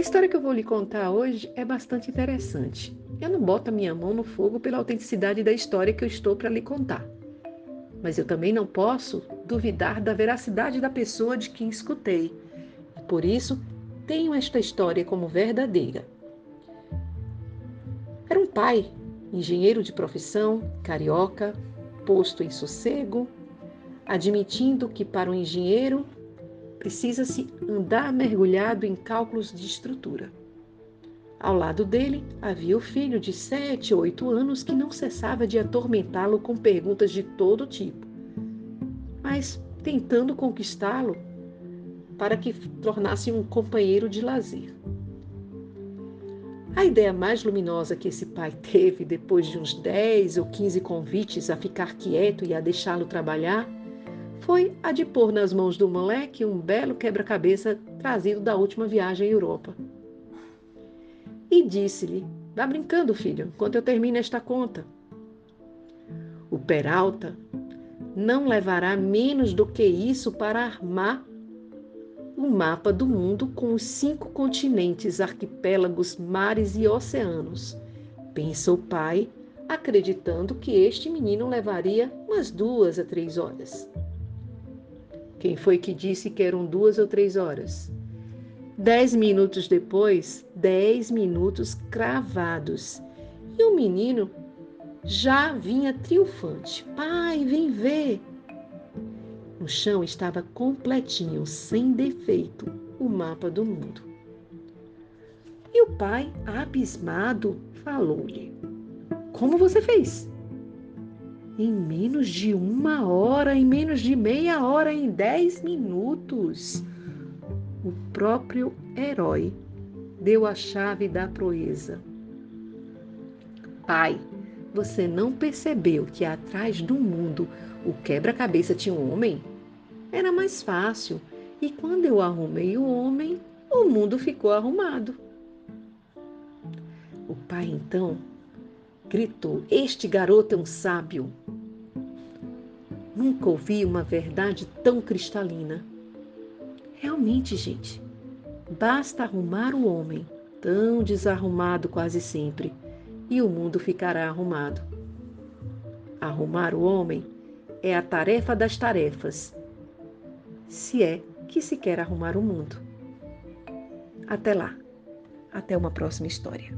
A história que eu vou lhe contar hoje é bastante interessante. Eu não boto a minha mão no fogo pela autenticidade da história que eu estou para lhe contar. Mas eu também não posso duvidar da veracidade da pessoa de quem escutei. E por isso, tenho esta história como verdadeira. Era um pai, engenheiro de profissão, carioca, posto em sossego, admitindo que para um engenheiro precisa-se andar mergulhado em cálculos de estrutura. Ao lado dele havia o filho de sete ou oito anos que não cessava de atormentá-lo com perguntas de todo tipo, mas tentando conquistá-lo para que tornasse um companheiro de lazer. A ideia mais luminosa que esse pai teve depois de uns 10 ou 15 convites a ficar quieto e a deixá-lo trabalhar foi a de pôr nas mãos do moleque um belo quebra-cabeça trazido da última viagem à Europa e disse-lhe: Vá brincando, filho, enquanto eu termino esta conta. O Peralta não levará menos do que isso para armar o mapa do mundo com os cinco continentes, arquipélagos, mares e oceanos. Pensa o pai, acreditando que este menino levaria umas duas a três horas. Quem foi que disse que eram duas ou três horas? Dez minutos depois, dez minutos cravados. E o menino já vinha triunfante. Pai, vem ver! No chão estava completinho, sem defeito, o mapa do mundo. E o pai, abismado, falou-lhe: Como você fez? Em menos de uma hora, em menos de meia hora, em dez minutos o próprio herói deu a chave da proeza. Pai, você não percebeu que atrás do mundo o quebra-cabeça tinha um homem? Era mais fácil. E quando eu arrumei o homem, o mundo ficou arrumado. O pai então gritou: Este garoto é um sábio. Nunca ouvi uma verdade tão cristalina. Realmente, gente, basta arrumar o homem, tão desarrumado quase sempre, e o mundo ficará arrumado. Arrumar o homem é a tarefa das tarefas, se é que se quer arrumar o mundo. Até lá, até uma próxima história.